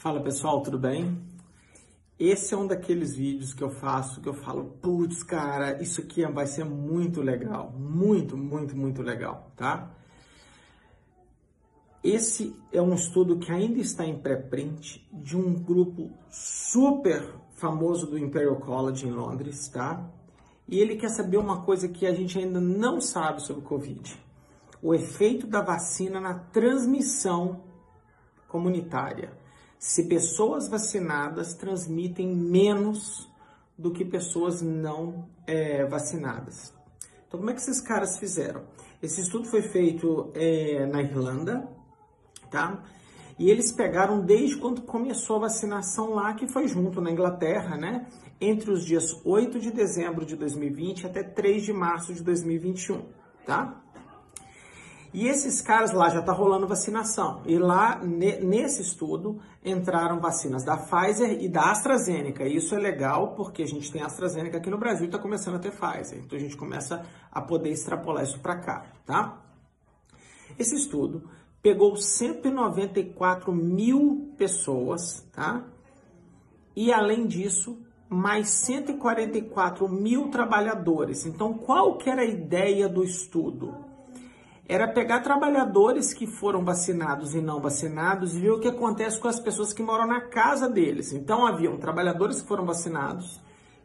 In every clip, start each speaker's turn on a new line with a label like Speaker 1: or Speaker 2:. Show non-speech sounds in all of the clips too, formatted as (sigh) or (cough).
Speaker 1: Fala pessoal, tudo bem? Esse é um daqueles vídeos que eu faço que eu falo, putz, cara, isso aqui vai ser muito legal, muito, muito, muito legal, tá? Esse é um estudo que ainda está em pré-print de um grupo super famoso do Imperial College em Londres, tá? E ele quer saber uma coisa que a gente ainda não sabe sobre o Covid: o efeito da vacina na transmissão comunitária se pessoas vacinadas transmitem menos do que pessoas não é, vacinadas. Então, como é que esses caras fizeram? Esse estudo foi feito é, na Irlanda, tá? E eles pegaram desde quando começou a vacinação lá, que foi junto na Inglaterra, né? Entre os dias 8 de dezembro de 2020 até 3 de março de 2021, tá? E esses caras lá já tá rolando vacinação. E lá, nesse estudo, entraram vacinas da Pfizer e da AstraZeneca. E isso é legal porque a gente tem AstraZeneca aqui no Brasil e está começando a ter Pfizer. Então a gente começa a poder extrapolar isso para cá, tá? Esse estudo pegou 194 mil pessoas, tá? E além disso, mais 144 mil trabalhadores. Então, qual que era a ideia do estudo? Era pegar trabalhadores que foram vacinados e não vacinados e ver o que acontece com as pessoas que moram na casa deles. Então haviam trabalhadores que foram vacinados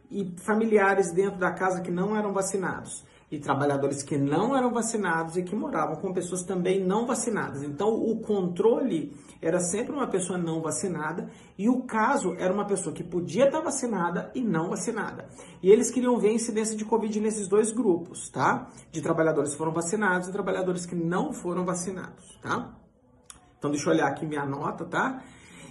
Speaker 1: e familiares dentro da casa que não eram vacinados e trabalhadores que não eram vacinados e que moravam com pessoas também não vacinadas. Então, o controle era sempre uma pessoa não vacinada e o caso era uma pessoa que podia estar vacinada e não vacinada. E eles queriam ver a incidência de Covid nesses dois grupos, tá? De trabalhadores que foram vacinados e trabalhadores que não foram vacinados, tá? Então, deixa eu olhar aqui minha nota, tá?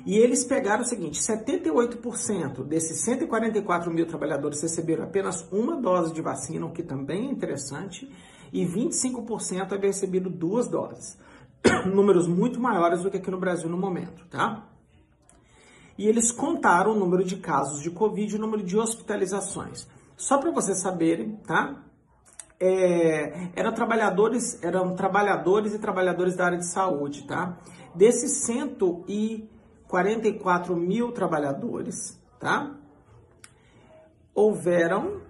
Speaker 1: E eles pegaram o seguinte: 78% desses 144 mil trabalhadores receberam apenas uma dose de vacina, o que também é interessante, e 25% haviam recebido duas doses. (coughs) Números muito maiores do que aqui no Brasil no momento, tá? E eles contaram o número de casos de Covid e o número de hospitalizações. Só para vocês saberem, tá? É, eram trabalhadores, eram trabalhadores e trabalhadores da área de saúde, tá? Desses 100 e 44 mil trabalhadores, tá? Houveram,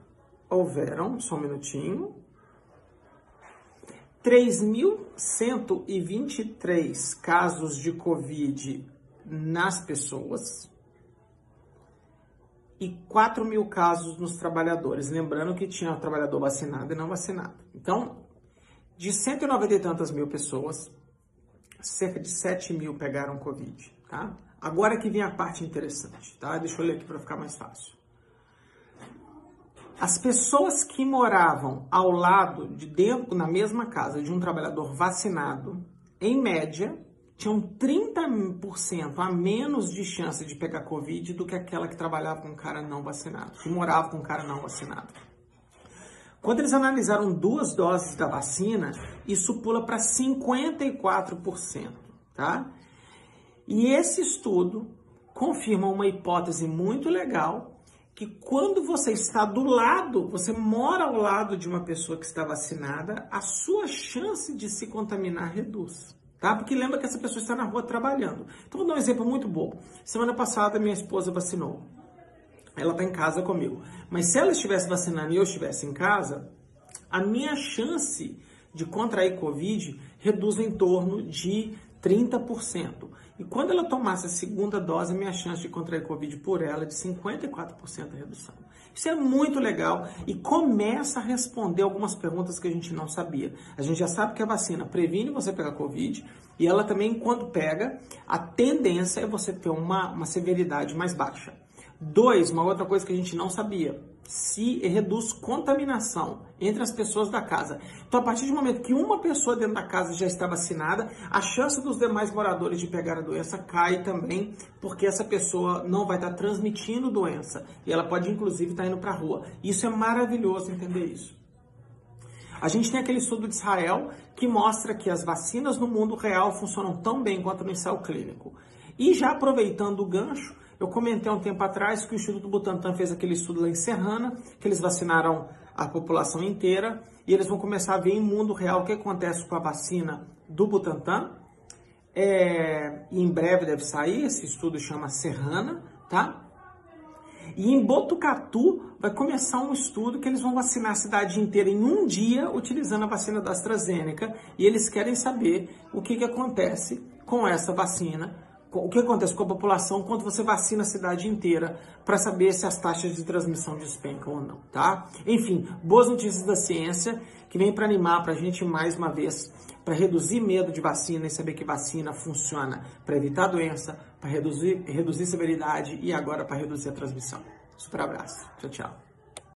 Speaker 1: houveram, só um minutinho, 3.123 casos de Covid nas pessoas e 4 mil casos nos trabalhadores. Lembrando que tinha trabalhador vacinado e não vacinado. Então, de 190 e tantas mil pessoas, cerca de 7 mil pegaram Covid, tá? Agora que vem a parte interessante, tá? Deixa eu ler aqui para ficar mais fácil. As pessoas que moravam ao lado de dentro, na mesma casa de um trabalhador vacinado, em média, tinham 30% a menos de chance de pegar Covid do que aquela que trabalhava com um cara não vacinado, que morava com um cara não vacinado. Quando eles analisaram duas doses da vacina, isso pula para 54%, tá? E esse estudo confirma uma hipótese muito legal que quando você está do lado, você mora ao lado de uma pessoa que está vacinada, a sua chance de se contaminar reduz. Tá? Porque lembra que essa pessoa está na rua trabalhando. Então vou dar um exemplo muito bobo. Semana passada minha esposa vacinou. Ela está em casa comigo. Mas se ela estivesse vacinando e eu estivesse em casa, a minha chance de contrair Covid reduz em torno de 30%. E quando ela tomasse a segunda dose, minha chance de contrair Covid por ela é de 54% de redução. Isso é muito legal e começa a responder algumas perguntas que a gente não sabia. A gente já sabe que a vacina previne você pegar Covid e ela também, quando pega, a tendência é você ter uma, uma severidade mais baixa. Dois, uma outra coisa que a gente não sabia se reduz contaminação entre as pessoas da casa. Então, a partir do momento que uma pessoa dentro da casa já está vacinada, a chance dos demais moradores de pegar a doença cai também, porque essa pessoa não vai estar transmitindo doença e ela pode inclusive estar indo para a rua. Isso é maravilhoso entender isso. A gente tem aquele estudo de Israel que mostra que as vacinas no mundo real funcionam tão bem quanto no ensaio clínico. E já aproveitando o gancho, eu comentei um tempo atrás que o Instituto Butantan fez aquele estudo lá em Serrana, que eles vacinaram a população inteira e eles vão começar a ver em mundo real o que acontece com a vacina do Butantan é, em breve deve sair, esse estudo chama Serrana, tá? E em Botucatu vai começar um estudo que eles vão vacinar a cidade inteira em um dia utilizando a vacina da AstraZeneca e eles querem saber o que, que acontece com essa vacina, o que acontece com a população quando você vacina a cidade inteira para saber se as taxas de transmissão despencam ou não, tá? Enfim, boas notícias da ciência que vem para animar para a gente mais uma vez para reduzir medo de vacina e saber que vacina funciona para evitar doença, para reduzir, reduzir severidade e agora para reduzir a transmissão. Super abraço. Tchau, tchau.